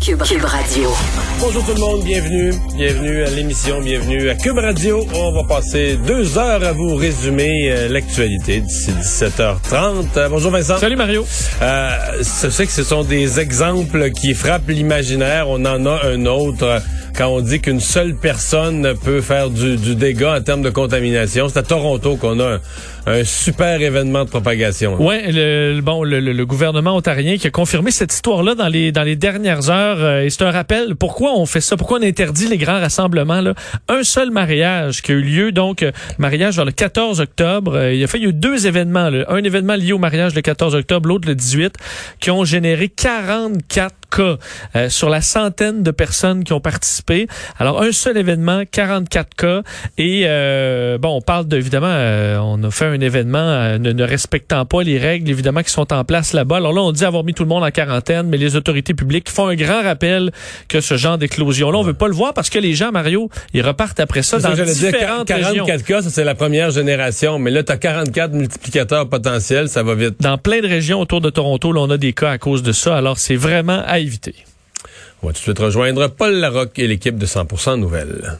Cube, Cube Radio. Bonjour tout le monde, bienvenue, bienvenue à l'émission, bienvenue à Cube Radio. On va passer deux heures à vous résumer euh, l'actualité d'ici 17h30. Euh, bonjour Vincent. Salut Mario. Euh, je sais que ce sont des exemples qui frappent l'imaginaire. On en a un autre quand on dit qu'une seule personne peut faire du, du dégât en termes de contamination. C'est à Toronto qu'on a un, un, super événement de propagation. Ouais, le, bon, le, le, gouvernement ontarien qui a confirmé cette histoire-là dans les dans les dernières heures. Euh, et c'est un rappel. Pourquoi on fait ça? Pourquoi on interdit les grands rassemblements là? Un seul mariage qui a eu lieu donc euh, mariage vers le 14 octobre. Euh, il a fait il y a eu deux événements. Là. Un événement lié au mariage le 14 octobre, l'autre le 18, qui ont généré 44 cas euh, sur la centaine de personnes qui ont participé. Alors, un seul événement, 44 cas. Et, euh, bon, on parle d'évidemment, euh, on a fait un événement euh, ne, ne, respectant pas les règles, évidemment, qui sont en place là-bas. Alors là, on dit avoir mis tout le monde en quarantaine, mais les autorités publiques font un grand rappel que ce genre d'éclosion-là, on veut pas le voir parce que les gens, Mario, ils repartent après ça dans différentes dire, 44 régions. cas, ça c'est la première génération, mais là, tu as 44 multiplicateurs potentiels, ça va vite. Dans plein de régions autour de Toronto, là, on a des cas à cause de ça. Alors, c'est vraiment à éviter. On va tout de suite rejoindre Paul Larocque et l'équipe de 100% Nouvelles.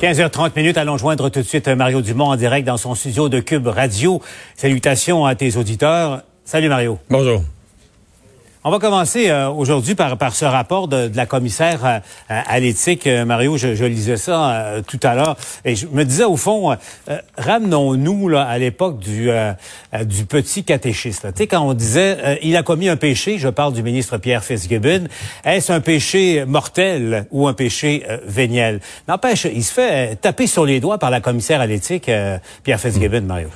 15h30 minutes, allons joindre tout de suite Mario Dumont en direct dans son studio de Cube Radio. Salutations à tes auditeurs. Salut Mario. Bonjour. On va commencer euh, aujourd'hui par, par ce rapport de, de la commissaire euh, à l'éthique. Euh, Mario, je, je, lisais ça euh, tout à l'heure et je me disais au fond, euh, ramenons-nous là à l'époque du du petit catéchiste. Tu sais quand on disait il a commis un péché, je parle du ministre Pierre Fitzgibbon, est-ce un péché mortel ou un péché véniel? N'empêche, il se fait taper sur les doigts par la commissaire à l'éthique Pierre Fitzgibbon, mmh. Mario.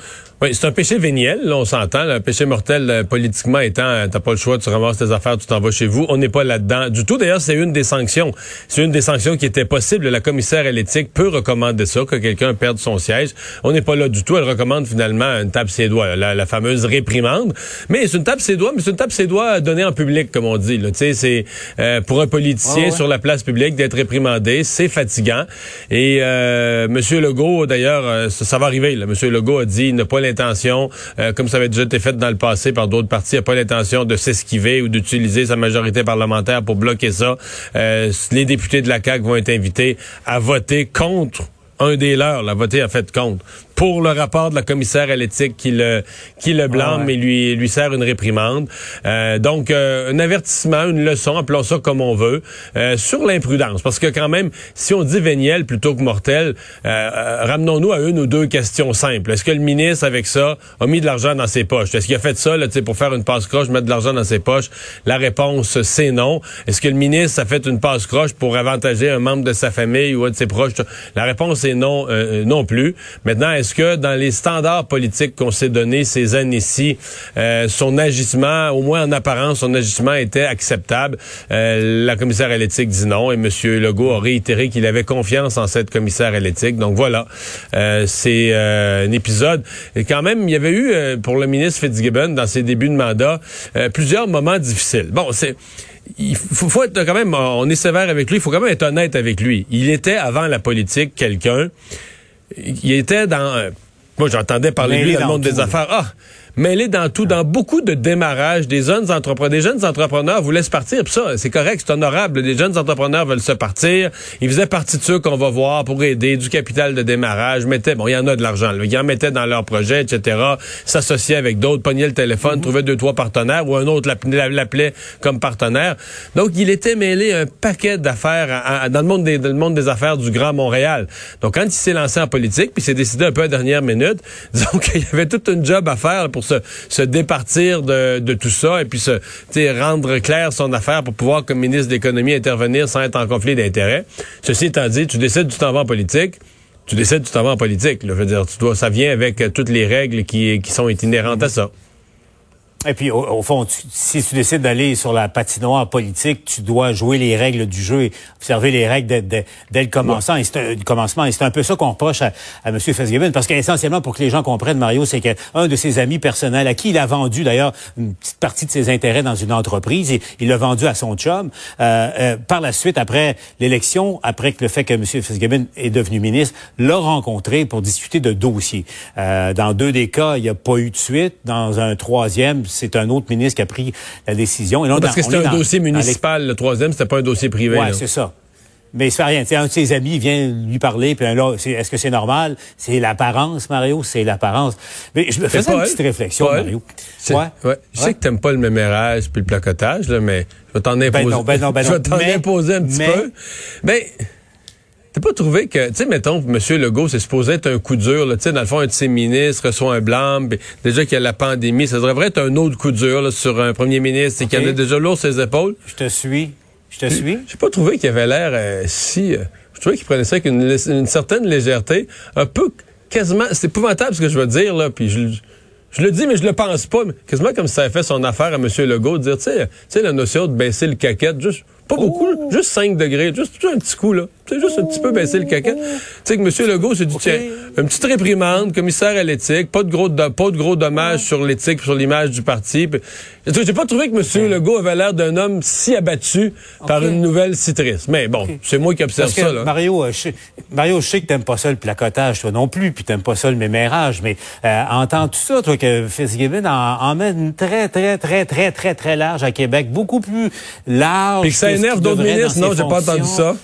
Oui, c'est un péché véniel, là, on s'entend. Le péché mortel, euh, politiquement étant, euh, t'as pas le choix, tu ramasses tes affaires, tu t'en vas chez vous. On n'est pas là-dedans du tout. D'ailleurs, c'est une des sanctions. C'est une des sanctions qui était possible. La commissaire à l'éthique peut recommander ça, que quelqu'un perde son siège. On n'est pas là du tout. Elle recommande finalement une tape ses doigts, la, la, fameuse réprimande. Mais c'est une tape ses doigts, mais c'est une tape ses doigts donnée en public, comme on dit. Tu sais, c'est euh, pour un politicien ouais. sur la place publique d'être réprimandé, c'est fatigant. Et euh, Monsieur Legault, d'ailleurs, ça, ça, va arriver. Là. Monsieur Legault a dit, n'a pas euh, comme ça avait déjà été fait dans le passé par d'autres partis, il n'a pas l'intention de s'esquiver ou d'utiliser sa majorité parlementaire pour bloquer ça. Euh, les députés de la CAQ vont être invités à voter contre un des leurs, la voter à fait contre pour le rapport de la commissaire à l'éthique qui le qui le blâme et lui lui sert une réprimande. Euh, donc euh, un avertissement, une leçon, appelons ça comme on veut, euh, sur l'imprudence. Parce que quand même, si on dit véniel plutôt que mortel, euh, ramenons-nous à une ou deux questions simples. Est-ce que le ministre avec ça a mis de l'argent dans ses poches? Est-ce qu'il a fait ça là, pour faire une passe croche, mettre de l'argent dans ses poches? La réponse c'est non. Est-ce que le ministre a fait une passe croche pour avantager un membre de sa famille ou un de ses proches? La réponse est non non plus. Maintenant, est-ce que dans les standards politiques qu'on s'est donnés ces années-ci, euh, son agissement, au moins en apparence, son agissement était acceptable. Euh, la commissaire à l'éthique dit non et M. Legault a réitéré qu'il avait confiance en cette commissaire à l'éthique. Donc voilà, euh, c'est un épisode. Et quand même, il y avait eu pour le ministre Fitzgibbon dans ses débuts de mandat plusieurs moments difficiles. Bon, c'est il faut, faut, être quand même, on est sévère avec lui, il faut quand même être honnête avec lui. Il était avant la politique quelqu'un il était dans... Moi, j'entendais parler de lui dans le monde tout, des affaires. Ah, mêlé dans tout, dans beaucoup de démarrages, des jeunes entrepreneurs, des jeunes entrepreneurs voulaient se partir, puis ça, c'est correct, c'est honorable. Des jeunes entrepreneurs veulent se partir. Ils faisaient partie de ceux qu'on va voir pour aider du capital de démarrage, mettaient, bon, il y en a de l'argent, ils en mettaient dans leur projet, etc., s'associaient avec d'autres, pognaient le téléphone, mm -hmm. trouvaient deux, trois partenaires, ou un autre l'appelait comme partenaire. Donc, il était mêlé un paquet d'affaires dans le monde des, dans le monde des affaires du Grand Montréal. Donc, quand il s'est lancé en politique, puis s'est décidé un peu à dernière minute, disons qu'il y avait toute une job à faire pour se, départir de, tout ça et puis se rendre clair son affaire pour pouvoir, comme ministre de l'économie, intervenir sans être en conflit d'intérêts. Ceci étant dit, tu décides du t'en vas en politique. Tu décides du t'en vas en politique. Je veux dire, tu ça vient avec toutes les règles qui, qui sont inhérentes à ça. Et puis, au, fond, si tu décides d'aller sur la patinoire politique, tu dois jouer les règles du jeu et observer les règles dès, le commencement. Et c'est un, commencement. Et c'est un peu ça qu'on reproche à, à M. Fitzgibbon, parce qu'essentiellement, pour que les gens comprennent, Mario, c'est qu'un de ses amis personnels, à qui il a vendu d'ailleurs une petite partie de ses intérêts dans une entreprise, et il l'a vendu à son chum. Euh, euh, par la suite, après l'élection, après que le fait que M. Fitzgibbon est devenu ministre, l'a rencontré pour discuter de dossiers. Euh, dans deux des cas, il n'y a pas eu de suite. Dans un troisième, c'est un autre ministre qui a pris la décision. Et Parce que c'était un dossier municipal, le troisième, c'était pas un dossier privé. Oui, c'est ça. Mais il se fait rien. un de ses amis vient lui parler, puis là, est-ce que c'est normal? C'est l'apparence, Mario, c'est l'apparence. Mais je me faisais une petite réflexion, Mario. Ouais. ouais. Je sais que t'aimes pas le mémérage puis le placotage, là, mais je vais t'en ben imposer. Ben non, ben non, ben non. je vais t'en imposer un petit peu. Mais T'as pas trouvé que, tu sais, mettons, M. Legault, c'est supposé être un coup dur, tu sais, dans le fond, un de ses ministres reçoit un blâme, déjà qu'il y a la pandémie, ça devrait être un autre coup dur sur un premier ministre qui en a déjà lourd ses épaules. Je te suis. Je te suis. J'ai pas trouvé qu'il avait l'air euh, si... Euh, je trouvais qu'il prenait ça avec une, certaine légèreté, un peu quasiment... C'est épouvantable ce que je veux dire, là, puis je... Je le dis, mais je le pense pas. Mais quasiment comme ça a fait son affaire à M. Legault, de dire, tu sais, la notion de baisser le caquette, juste pas beaucoup, juste 5 degrés, juste, un petit coup, là. C'est juste un petit peu baisser le caca. Tu sais que M. Legault s'est dit, tiens, une petite réprimande, commissaire à l'éthique, pas de gros, pas de gros dommages sur l'éthique, sur l'image du parti. J'ai pas trouvé que M. Legault avait l'air d'un homme si abattu par une nouvelle citrice. Mais bon, c'est moi qui observe ça, là. Mario, euh, je, Mario, je sais que t'aimes pas ça le placotage, toi non plus, puis t'aimes pas ça le mémérage, mais euh, entends tout ça, toi, que Fitzgibbon en, en met une très, très, très, très, très, très large à Québec, beaucoup plus large énerve d'autres ministres? Non, j'ai pas entendu ça.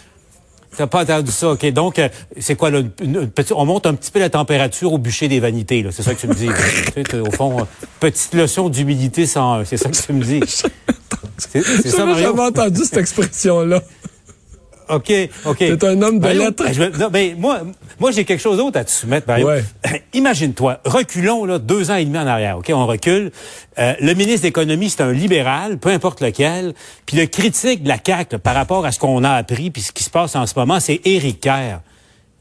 T'as pas entendu ça, OK. Donc, euh, c'est quoi, là, on monte un petit peu la température au bûcher des vanités, là. C'est ça que tu me dis. au fond, euh, petite leçon d'humilité sans... C'est ça que tu me dis. C'est ça, jamais entendu cette expression-là. OK, OK. C'est un homme de lettres. non, mais moi, moi j'ai quelque chose d'autre à te soumettre, Mario. Ouais. Imagine-toi, reculons là, deux ans et demi en arrière, OK? On recule. Euh, le ministre de l'Économie, c'est un libéral, peu importe lequel. Puis le critique de la CAQ par rapport à ce qu'on a appris puis ce qui se passe en ce moment, c'est Éric Kerr.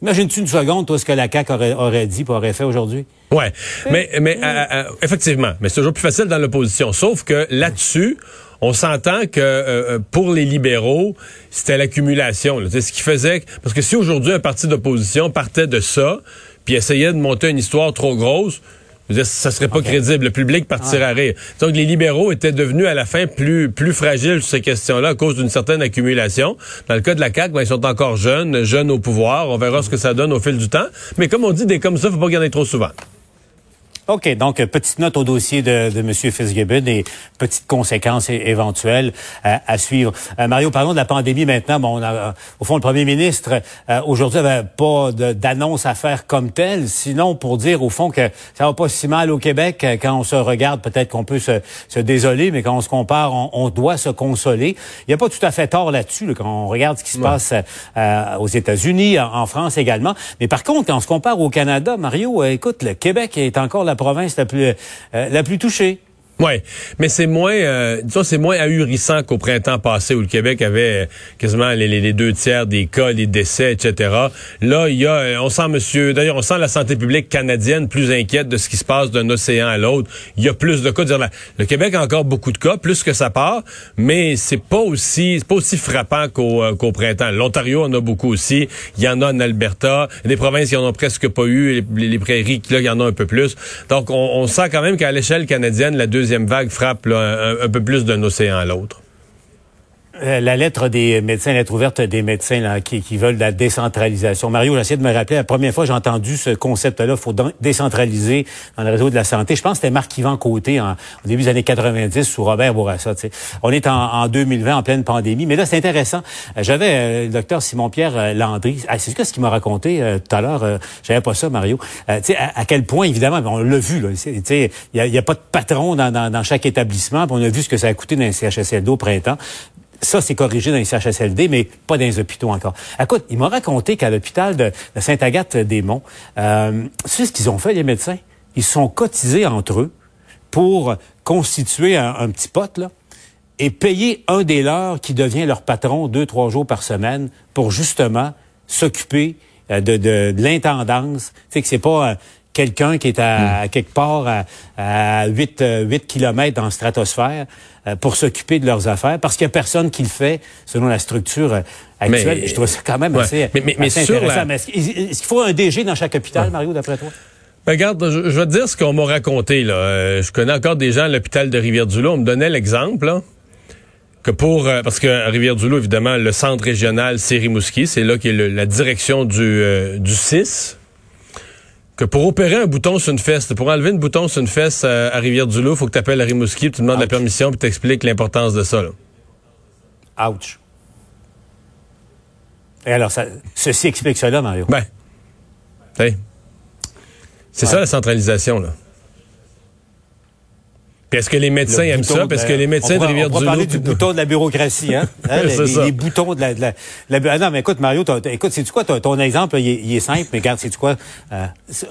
Imagine-tu une seconde, toi, ce que la CAQ aurait, aurait dit aurait fait aujourd'hui? Ouais, mais, mais euh, euh, effectivement, mais c'est toujours plus facile dans l'opposition. Sauf que là-dessus, on s'entend que euh, pour les libéraux, c'était l'accumulation. C'est ce qui faisait... Parce que si aujourd'hui un parti d'opposition partait de ça, puis essayait de monter une histoire trop grosse, ça serait pas crédible. Le public partirait à rire. Donc, les libéraux étaient devenus à la fin plus plus fragiles sur ces questions-là à cause d'une certaine accumulation. Dans le cas de la CAQ, ben, ils sont encore jeunes, jeunes au pouvoir. On verra ce que ça donne au fil du temps. Mais comme on dit, des comme ça, faut pas ait trop souvent. OK, donc petite note au dossier de, de M. Fitzgibbon et petites conséquences éventuelles euh, à suivre. Euh, Mario, parlons de la pandémie maintenant. Bon, on a, euh, au fond, le premier ministre aujourd'hui avait pas d'annonce à faire comme telle, sinon pour dire au fond que ça va pas si mal au Québec. Quand on se regarde, peut-être qu'on peut se, se, désoler, mais quand on se compare, on, doit se consoler. Il n'y a pas tout à fait tort là-dessus quand on regarde ce qui se passe aux États-Unis, en, France également. Mais par contre, quand on se compare au Canada, Mario, écoute, le Québec est encore la province la plus, euh, la plus touchée. Oui, mais c'est moins, euh, c'est moins ahurissant qu'au printemps passé où le Québec avait euh, quasiment les, les, deux tiers des cas, des décès, etc. Là, il y a, euh, on sent Monsieur, d'ailleurs, on sent la santé publique canadienne plus inquiète de ce qui se passe d'un océan à l'autre. Il y a plus de cas. Le Québec a encore beaucoup de cas, plus que ça part, mais c'est pas aussi, c'est pas aussi frappant qu'au euh, qu'au printemps. L'Ontario en a beaucoup aussi. Il y en a en Alberta, des provinces qui en ont presque pas eu, les, les prairies là, il y en a un peu plus. Donc, on, on sent quand même qu'à l'échelle canadienne, la deuxième deuxième vague frappe un, peu plus d'un océan à l'autre. Euh, la lettre des médecins, la lettre ouverte des médecins là, qui, qui, veulent la décentralisation. Mario, j'essaie de me rappeler, la première fois j'ai entendu ce concept-là, il faut décentraliser dans le réseau de la santé. Je pense que c'était Marc-Yvan Côté en, au début des années 90 sous Robert Bourassa. On est en, 2020, en pleine pandémie. Mais là, c'est intéressant. Euh, j'avais euh, le docteur Simon-Pierre Landry. Ah, c'est ce qu'il m'a raconté tout à l'heure. J'avais pas ça, Mario. à, à, quel point, évidemment, on l'a vu. Il n'y a, y a, pas de patron dans, dans, dans chaque établissement. On a vu ce que ça a coûté dans les CHSLD au printemps. Ça, c'est corrigé dans les CHSLD, mais pas dans les hôpitaux encore. Écoute, il m'a raconté qu'à l'hôpital de, Sainte-Agathe-des-Monts, euh, c'est ce qu'ils ont fait, les médecins. Ils sont cotisés entre eux pour constituer un, petit pote, là, et payer un des leurs qui devient leur patron deux, trois jours par semaine pour justement s'occuper euh, de, de, l'intendance. Tu sais que c'est pas... Euh, quelqu'un qui est à, quelque part à, à 8, 8 km dans la stratosphère pour s'occuper de leurs affaires parce qu'il n'y a personne qui le fait selon la structure actuelle. je trouve ça quand même assez, mais, mais, intéressant. est-ce qu'il faut un DG dans chaque hôpital, Mario, d'après toi? Ben, regarde, je, vais te dire ce qu'on m'a raconté. Là. je connais encore des gens à l'hôpital de Rivière-du-Loup. On me donnait l'exemple. Là que pour euh, parce que Rivière-du-Loup évidemment le centre régional c'est Rimouski, c'est là qui est la direction du euh, du 6 que pour opérer un bouton sur une fesse, pour enlever un bouton sur une fesse euh, à, Rivière-du-Loup, il faut que tu appelles à Rimouski, tu demandes la permission puis t'expliques l'importance de ça. Là. Ouch. Et alors, ça, ceci explique cela, Mario. Ben, c'est ça la centralisation, là est-ce que les médecins aiment ça? Parce que les médecins de Rivière-du-Loup... On va parler du bouton de la bureaucratie, hein? hein les, boutons de la... De la, ah non, mais écoute, Mario, écoute, c'est-tu quoi? Ton, exemple, il, est simple, mais regarde, c'est-tu quoi? Euh,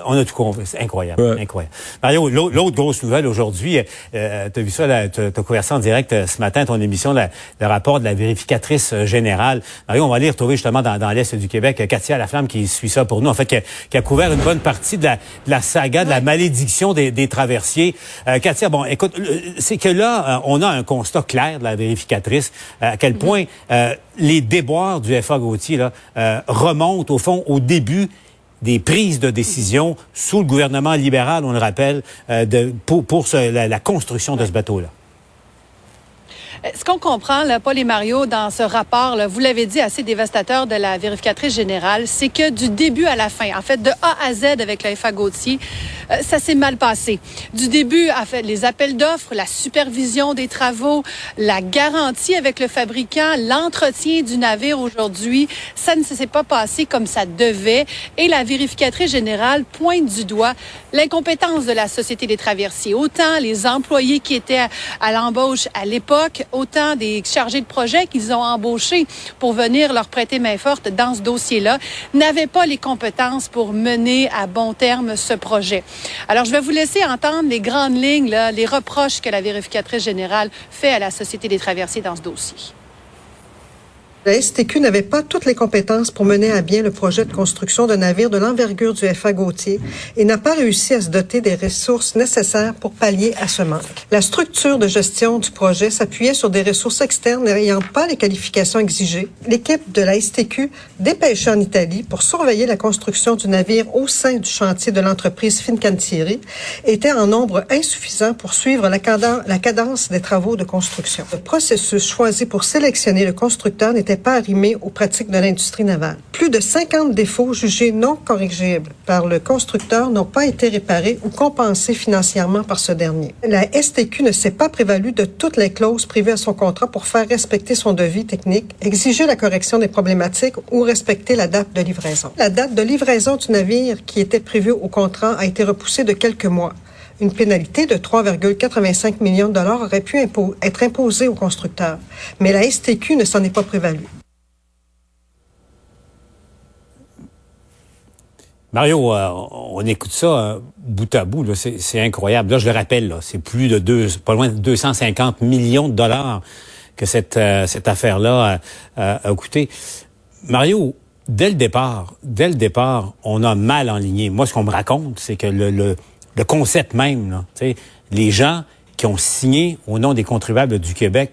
on a tout compris. C'est incroyable. Incroyable. Mario, l'autre grosse nouvelle aujourd'hui, euh, tu as vu ça, tu as couvert ça en direct euh, ce matin, ton émission, le rapport de la vérificatrice euh, générale. Mario, on va aller retrouver justement dans, dans l'Est du Québec Katia Laflamme qui suit ça pour nous, en fait, qui a, qui a couvert une bonne partie de la, de la saga, de la malédiction des, des traversiers. Euh, Katia, bon, écoute, c'est que là, euh, on a un constat clair de la vérificatrice, euh, à quel point euh, les déboires du FA Gauthier là, remontent au fond au début des prises de décision sous le gouvernement libéral, on le rappelle, de, pour, pour la construction de ce bateau-là. Ce qu'on comprend, là, Paul et Mario, dans ce rapport, là, vous l'avez dit, assez dévastateur de la vérificatrice générale, c'est que du début à la fin, en fait, de A à Z avec la FA Gauthier, euh, ça s'est mal passé. Du début, en fait, les appels d'offres, la supervision des travaux, la garantie avec le fabricant, l'entretien du navire aujourd'hui, ça ne s'est pas passé comme ça devait. Et la vérificatrice générale pointe du doigt l'incompétence de la Société des traversiers. Autant les employés qui étaient à l'embauche à l'époque, autant des chargés de projet qu'ils ont embauchés pour venir leur prêter main forte dans ce dossier-là, n'avaient pas les compétences pour mener à bon terme ce projet. Alors, je vais vous laisser entendre les grandes lignes, les reproches que la vérificatrice générale fait à la Société des traversiers dans ce dossier. La STQ n'avait pas toutes les compétences pour mener à bien le projet de construction d'un navire de l'envergure du FA Gautier et n'a pas réussi à se doter des ressources nécessaires pour pallier à ce manque? La structure de gestion du projet s'appuyait sur des ressources externes n'ayant pas les qualifications exigées. L'équipe de la STQ dépêchée en Italie pour surveiller la construction du navire au sein du chantier de l'entreprise Fincantieri était en nombre insuffisant pour suivre la cadence, des travaux de construction. Le processus choisi pour sélectionner le constructeur n'était pas arrimé aux pratiques de l'industrie navale. Plus de 50 défauts jugés non corrigibles par le constructeur n'ont pas été réparés ou compensés financièrement par ce dernier. La STQ ne s'est pas prévalue de toutes les clauses privées à son contrat pour faire respecter son devis technique, exiger la correction des problématiques ou respecter la date de livraison. La date de livraison du navire qui était prévue au contrat a été repoussée de quelques mois. Une pénalité de 3,85 millions de dollars aurait pu être imposée aux constructeurs, mais la STQ ne s'en est pas prévalue. Mario, euh, on écoute ça euh, bout à bout, c'est incroyable. Là, je le rappelle, c'est plus de deux, pas loin de 250 millions de dollars que cette, euh, affaire-là a coûté. Mario, dès le départ, dès le départ, on a mal enligné. Moi, ce qu'on me raconte, c'est que le le concept même, là, les gens qui ont signé au nom des contribuables du Québec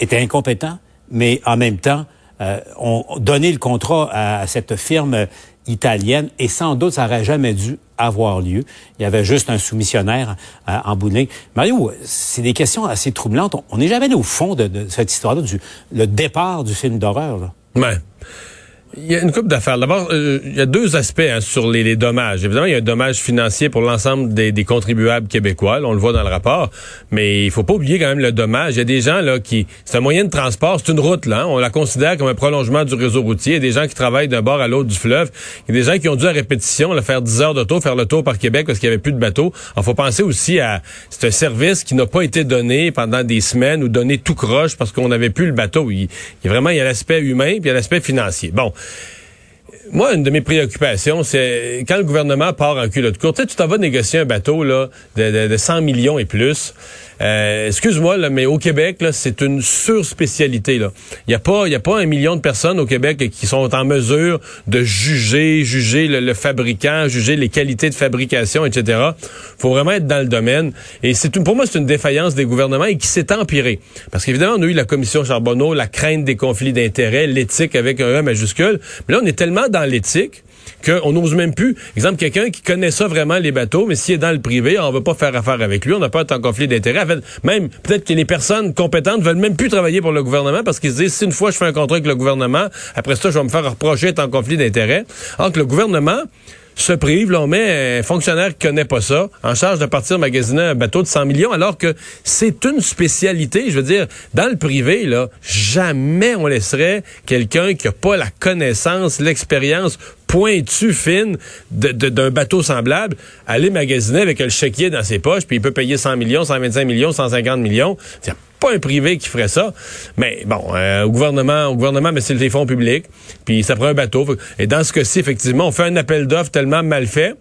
étaient incompétents, mais en même temps euh, ont donné le contrat à cette firme italienne et sans doute ça n'aurait jamais dû avoir lieu. Il y avait juste un soumissionnaire euh, en bout Mario, c'est des questions assez troublantes. On n'est jamais allé au fond de, cette histoire-là, du le départ du film d'horreur. Il y a une coupe d'affaires. D'abord, euh, il y a deux aspects hein, sur les, dommages. Évidemment, il y a un dommage financier pour l'ensemble des, contribuables québécois. on le voit dans le rapport. Mais il faut pas oublier quand même le dommage. Il y a des gens là qui, c'est un moyen de transport, c'est une route là. Hein. on la considère comme un prolongement du réseau routier. Il y a des gens qui travaillent d'un bord à l'autre du fleuve. Il y a des gens qui ont dû à répétition là, faire 10 heures tour, faire le tour par Québec parce qu'il y avait plus de bateaux. Il faut penser aussi à, c'est un service qui n'a pas été donné pendant des semaines ou donné tout croche parce qu'on n'avait plus le bateau. Il, il y a vraiment il y a l'aspect humain puis il y a l'aspect financier. Bon moi, une de mes préoccupations, c'est quand le gouvernement part en culotte courte, tu t'en vas négocier un bateau là, de, de, 100 millions et plus. Euh, excuse-moi, mais au Québec, c'est une surspécialité. Il n'y a, pas, a un million de personnes au Québec qui sont en mesure de juger, juger le, fabricant, juger les qualités de fabrication, etc. faut vraiment être dans le domaine. Et c'est pour moi, c'est une défaillance des gouvernements et qui s'est empirée. Parce qu'évidemment, on a eu la commission Charbonneau, la crainte des conflits d'intérêts, l'éthique avec un E majuscule. Mais là, on est tellement dans l'éthique qu'on n'ose même plus. Exemple, quelqu'un qui connaît ça vraiment, les bateaux, mais s'il est dans le privé, on va pas faire affaire avec lui, on n'a pas un conflit d'intérêt. En fait, même, peut-être que les personnes compétentes veulent même plus travailler pour le gouvernement parce qu'ils se disent, si une fois je fais un contrat avec le gouvernement, après ça, je vais me faire reprocher d'être en conflit d'intérêt. Alors que le gouvernement, se prive. Là, on met un fonctionnaire qui connaît pas ça en charge de partir magasiner un bateau de 100 millions, alors que c'est une spécialité. Je veux dire, dans le privé, là, jamais on laisserait quelqu'un qui a pas la connaissance, l'expérience pointue, fine d'un bateau semblable, aller magasiner avec le chéquier dans ses poches, puis il peut payer 100 millions, 125 millions, 150 millions pas un privé qui ferait ça. Mais bon, euh, au gouvernement, au gouvernement, mais c'est les fonds publics, puis ça prend un bateau. Et dans ce cas-ci, effectivement, on fait un appel d'offres tellement mal fait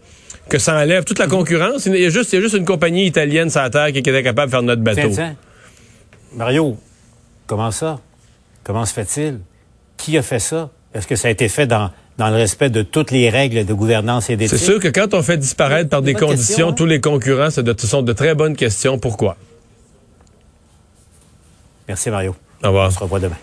que ça enlève toute la concurrence. Il y a juste, il y a juste une compagnie italienne sur la terre qui était capable de faire notre bateau. Tiens, Mario, comment ça? Comment se fait-il? Qui a fait ça? Est-ce que ça a été fait dans, dans le respect de toutes les règles de gouvernance et d'éthique? C'est sûr que quand on fait disparaître par des conditions hein? tous les concurrents, ce sont de très bonnes questions. Pourquoi? Merci Mario. Au revoir. On se revoit demain.